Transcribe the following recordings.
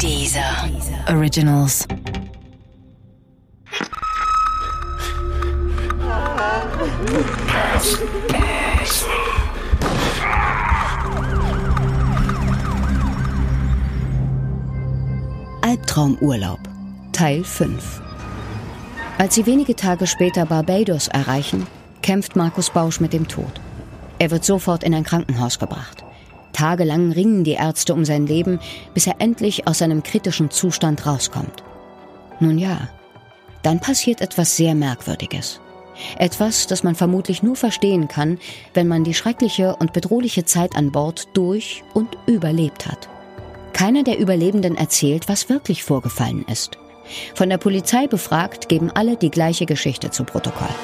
Dieser Originals. Albtraumurlaub Teil 5 Als sie wenige Tage später Barbados erreichen, kämpft Markus Bausch mit dem Tod. Er wird sofort in ein Krankenhaus gebracht. Tagelang ringen die Ärzte um sein Leben, bis er endlich aus seinem kritischen Zustand rauskommt. Nun ja, dann passiert etwas sehr Merkwürdiges. Etwas, das man vermutlich nur verstehen kann, wenn man die schreckliche und bedrohliche Zeit an Bord durch und überlebt hat. Keiner der Überlebenden erzählt, was wirklich vorgefallen ist. Von der Polizei befragt, geben alle die gleiche Geschichte zu Protokoll.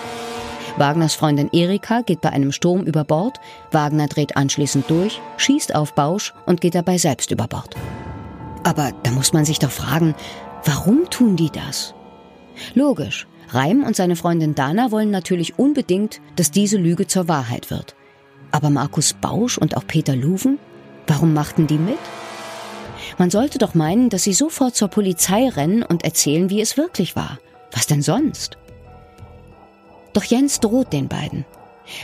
Wagners Freundin Erika geht bei einem Sturm über Bord, Wagner dreht anschließend durch, schießt auf Bausch und geht dabei selbst über Bord. Aber da muss man sich doch fragen, warum tun die das? Logisch, Reim und seine Freundin Dana wollen natürlich unbedingt, dass diese Lüge zur Wahrheit wird. Aber Markus Bausch und auch Peter Luven? Warum machten die mit? Man sollte doch meinen, dass sie sofort zur Polizei rennen und erzählen, wie es wirklich war. Was denn sonst? Doch Jens droht den beiden.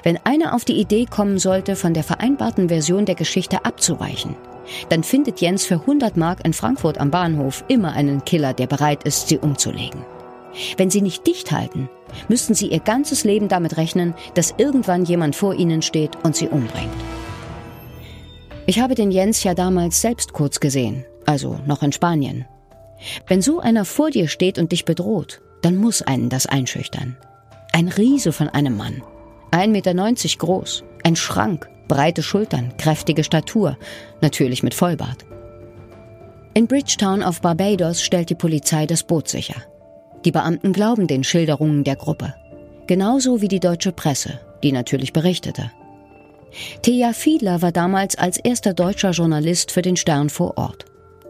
Wenn einer auf die Idee kommen sollte, von der vereinbarten Version der Geschichte abzuweichen, dann findet Jens für 100 Mark in Frankfurt am Bahnhof immer einen Killer, der bereit ist, sie umzulegen. Wenn sie nicht dicht halten, müssten sie ihr ganzes Leben damit rechnen, dass irgendwann jemand vor ihnen steht und sie umbringt. Ich habe den Jens ja damals selbst kurz gesehen, also noch in Spanien. Wenn so einer vor dir steht und dich bedroht, dann muss einen das einschüchtern. Ein Riese von einem Mann. 1,90 Meter groß, ein Schrank, breite Schultern, kräftige Statur, natürlich mit Vollbart. In Bridgetown auf Barbados stellt die Polizei das Boot sicher. Die Beamten glauben den Schilderungen der Gruppe. Genauso wie die deutsche Presse, die natürlich berichtete. Thea Fiedler war damals als erster deutscher Journalist für den Stern vor Ort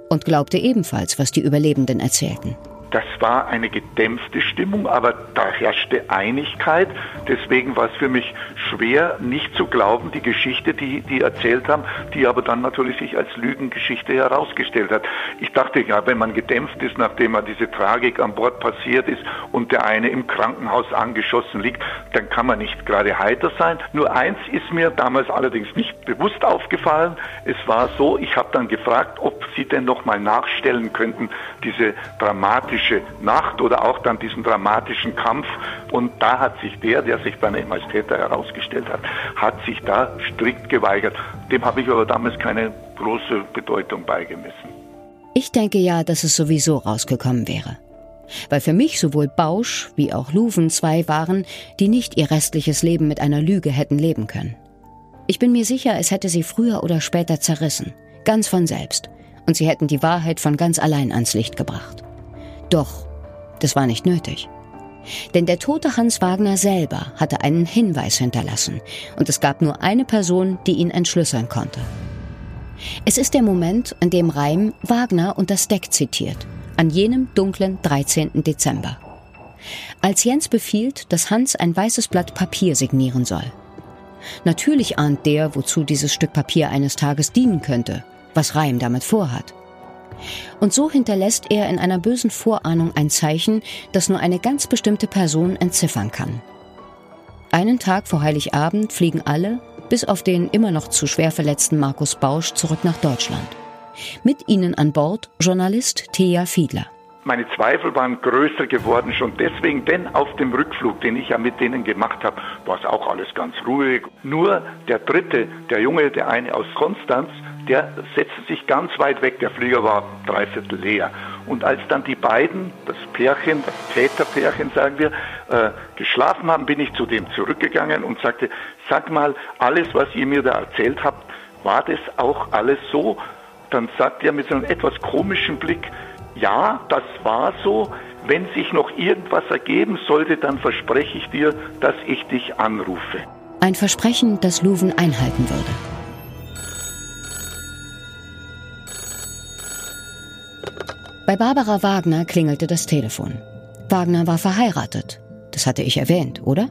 und glaubte ebenfalls, was die Überlebenden erzählten. Das war eine gedämpfte Stimmung, aber da herrschte Einigkeit. Deswegen war es für mich schwer, nicht zu glauben, die Geschichte, die die erzählt haben, die aber dann natürlich sich als Lügengeschichte herausgestellt hat. Ich dachte, ja, wenn man gedämpft ist, nachdem man diese Tragik an Bord passiert ist und der eine im Krankenhaus angeschossen liegt, dann kann man nicht gerade heiter sein. Nur eins ist mir damals allerdings nicht bewusst aufgefallen. Es war so, ich habe dann gefragt, ob Sie denn noch mal nachstellen könnten, diese dramatische dramatische Nacht oder auch dann diesen dramatischen Kampf. Und da hat sich der, der sich dann eben als Täter herausgestellt hat, hat sich da strikt geweigert. Dem habe ich aber damals keine große Bedeutung beigemessen. Ich denke ja, dass es sowieso rausgekommen wäre. Weil für mich sowohl Bausch wie auch Luven zwei waren, die nicht ihr restliches Leben mit einer Lüge hätten leben können. Ich bin mir sicher, es hätte sie früher oder später zerrissen, ganz von selbst, und sie hätten die Wahrheit von ganz allein ans Licht gebracht. Doch, das war nicht nötig. Denn der tote Hans Wagner selber hatte einen Hinweis hinterlassen und es gab nur eine Person, die ihn entschlüsseln konnte. Es ist der Moment, in dem Reim Wagner und das Deck zitiert, an jenem dunklen 13. Dezember. Als Jens befiehlt, dass Hans ein weißes Blatt Papier signieren soll. Natürlich ahnt der, wozu dieses Stück Papier eines Tages dienen könnte, was Reim damit vorhat. Und so hinterlässt er in einer bösen Vorahnung ein Zeichen, das nur eine ganz bestimmte Person entziffern kann. Einen Tag vor Heiligabend fliegen alle, bis auf den immer noch zu schwer verletzten Markus Bausch, zurück nach Deutschland. Mit ihnen an Bord Journalist Thea Fiedler. Meine Zweifel waren größer geworden schon deswegen, denn auf dem Rückflug, den ich ja mit denen gemacht habe, war es auch alles ganz ruhig. Nur der dritte, der Junge, der eine aus Konstanz, der setzte sich ganz weit weg. Der Flieger war dreiviertel leer. Und als dann die beiden, das Pärchen, das Täterpärchen, sagen wir, äh, geschlafen haben, bin ich zu dem zurückgegangen und sagte, sag mal, alles, was ihr mir da erzählt habt, war das auch alles so? Dann sagt er mit so einem etwas komischen Blick, ja, das war so. Wenn sich noch irgendwas ergeben sollte, dann verspreche ich dir, dass ich dich anrufe. Ein Versprechen, das Luven einhalten würde. Bei Barbara Wagner klingelte das Telefon. Wagner war verheiratet. Das hatte ich erwähnt, oder?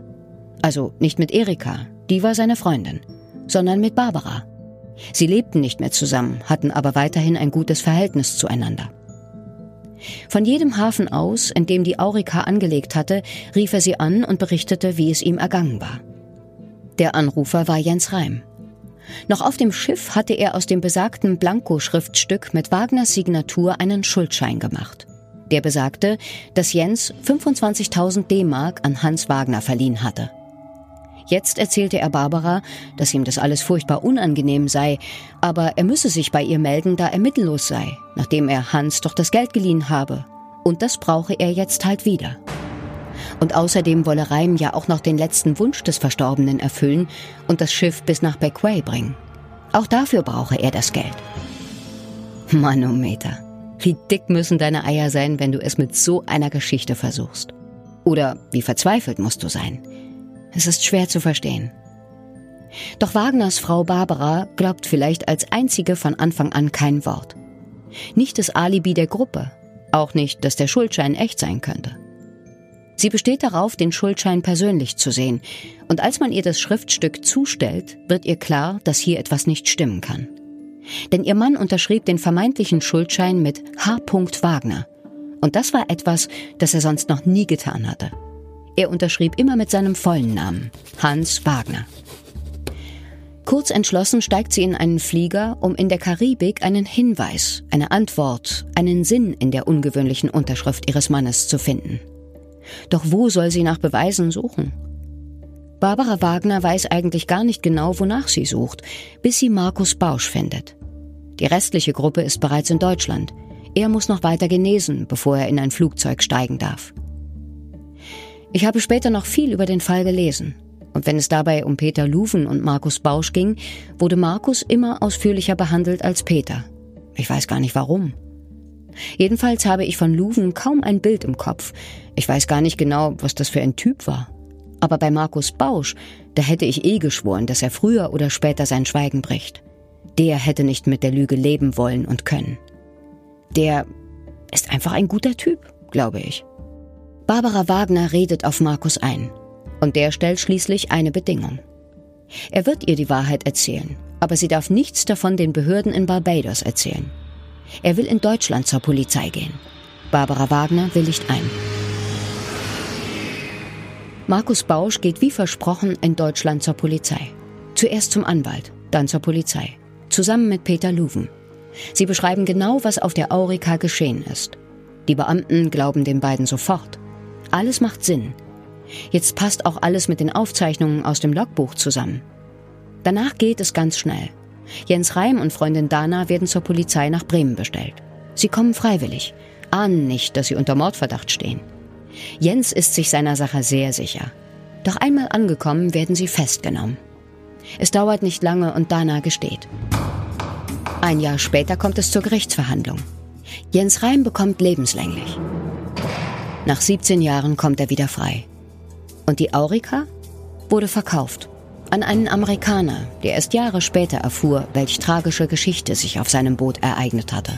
Also nicht mit Erika, die war seine Freundin, sondern mit Barbara. Sie lebten nicht mehr zusammen, hatten aber weiterhin ein gutes Verhältnis zueinander. Von jedem Hafen aus, in dem die Aurika angelegt hatte, rief er sie an und berichtete, wie es ihm ergangen war. Der Anrufer war Jens Reim. Noch auf dem Schiff hatte er aus dem besagten Blanko-Schriftstück mit Wagners Signatur einen Schuldschein gemacht. Der besagte, dass Jens 25.000 D-Mark an Hans Wagner verliehen hatte. Jetzt erzählte er Barbara, dass ihm das alles furchtbar unangenehm sei, aber er müsse sich bei ihr melden, da er mittellos sei, nachdem er Hans doch das Geld geliehen habe. Und das brauche er jetzt halt wieder. Und außerdem wolle Reim ja auch noch den letzten Wunsch des Verstorbenen erfüllen und das Schiff bis nach Beckway bringen. Auch dafür brauche er das Geld. Manometer. Wie dick müssen deine Eier sein, wenn du es mit so einer Geschichte versuchst? Oder wie verzweifelt musst du sein? Es ist schwer zu verstehen. Doch Wagners Frau Barbara glaubt vielleicht als einzige von Anfang an kein Wort. Nicht das Alibi der Gruppe, auch nicht, dass der Schuldschein echt sein könnte. Sie besteht darauf, den Schuldschein persönlich zu sehen, und als man ihr das Schriftstück zustellt, wird ihr klar, dass hier etwas nicht stimmen kann. Denn ihr Mann unterschrieb den vermeintlichen Schuldschein mit H. Wagner, und das war etwas, das er sonst noch nie getan hatte. Er unterschrieb immer mit seinem vollen Namen, Hans Wagner. Kurz entschlossen steigt sie in einen Flieger, um in der Karibik einen Hinweis, eine Antwort, einen Sinn in der ungewöhnlichen Unterschrift ihres Mannes zu finden. Doch wo soll sie nach Beweisen suchen? Barbara Wagner weiß eigentlich gar nicht genau, wonach sie sucht, bis sie Markus Bausch findet. Die restliche Gruppe ist bereits in Deutschland. Er muss noch weiter genesen, bevor er in ein Flugzeug steigen darf. Ich habe später noch viel über den Fall gelesen. Und wenn es dabei um Peter Luven und Markus Bausch ging, wurde Markus immer ausführlicher behandelt als Peter. Ich weiß gar nicht warum. Jedenfalls habe ich von Luven kaum ein Bild im Kopf. Ich weiß gar nicht genau, was das für ein Typ war. Aber bei Markus Bausch, da hätte ich eh geschworen, dass er früher oder später sein Schweigen bricht. Der hätte nicht mit der Lüge leben wollen und können. Der ist einfach ein guter Typ, glaube ich. Barbara Wagner redet auf Markus ein. Und der stellt schließlich eine Bedingung. Er wird ihr die Wahrheit erzählen, aber sie darf nichts davon den Behörden in Barbados erzählen. Er will in Deutschland zur Polizei gehen. Barbara Wagner willigt ein. Markus Bausch geht wie versprochen in Deutschland zur Polizei. Zuerst zum Anwalt, dann zur Polizei. Zusammen mit Peter Luven. Sie beschreiben genau, was auf der Aurika geschehen ist. Die Beamten glauben den beiden sofort. Alles macht Sinn. Jetzt passt auch alles mit den Aufzeichnungen aus dem Logbuch zusammen. Danach geht es ganz schnell. Jens Reim und Freundin Dana werden zur Polizei nach Bremen bestellt. Sie kommen freiwillig, ahnen nicht, dass sie unter Mordverdacht stehen. Jens ist sich seiner Sache sehr sicher. Doch einmal angekommen werden sie festgenommen. Es dauert nicht lange und Dana gesteht. Ein Jahr später kommt es zur Gerichtsverhandlung. Jens Reim bekommt lebenslänglich. Nach 17 Jahren kommt er wieder frei. Und die Aurika wurde verkauft an einen Amerikaner, der erst Jahre später erfuhr, welch tragische Geschichte sich auf seinem Boot ereignet hatte.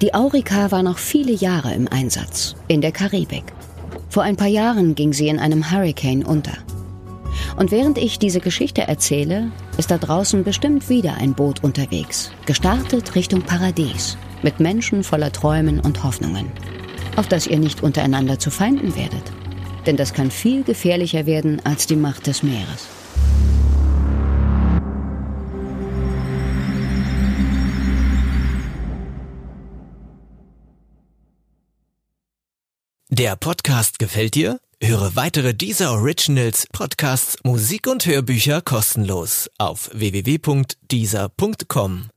Die Aurika war noch viele Jahre im Einsatz, in der Karibik. Vor ein paar Jahren ging sie in einem Hurricane unter. Und während ich diese Geschichte erzähle, ist da draußen bestimmt wieder ein Boot unterwegs, gestartet Richtung Paradies, mit Menschen voller Träumen und Hoffnungen, auf das ihr nicht untereinander zu Feinden werdet. Denn das kann viel gefährlicher werden als die Macht des Meeres. Der Podcast gefällt dir? Höre weitere dieser Originals, Podcasts, Musik und Hörbücher kostenlos auf www.dieser.com.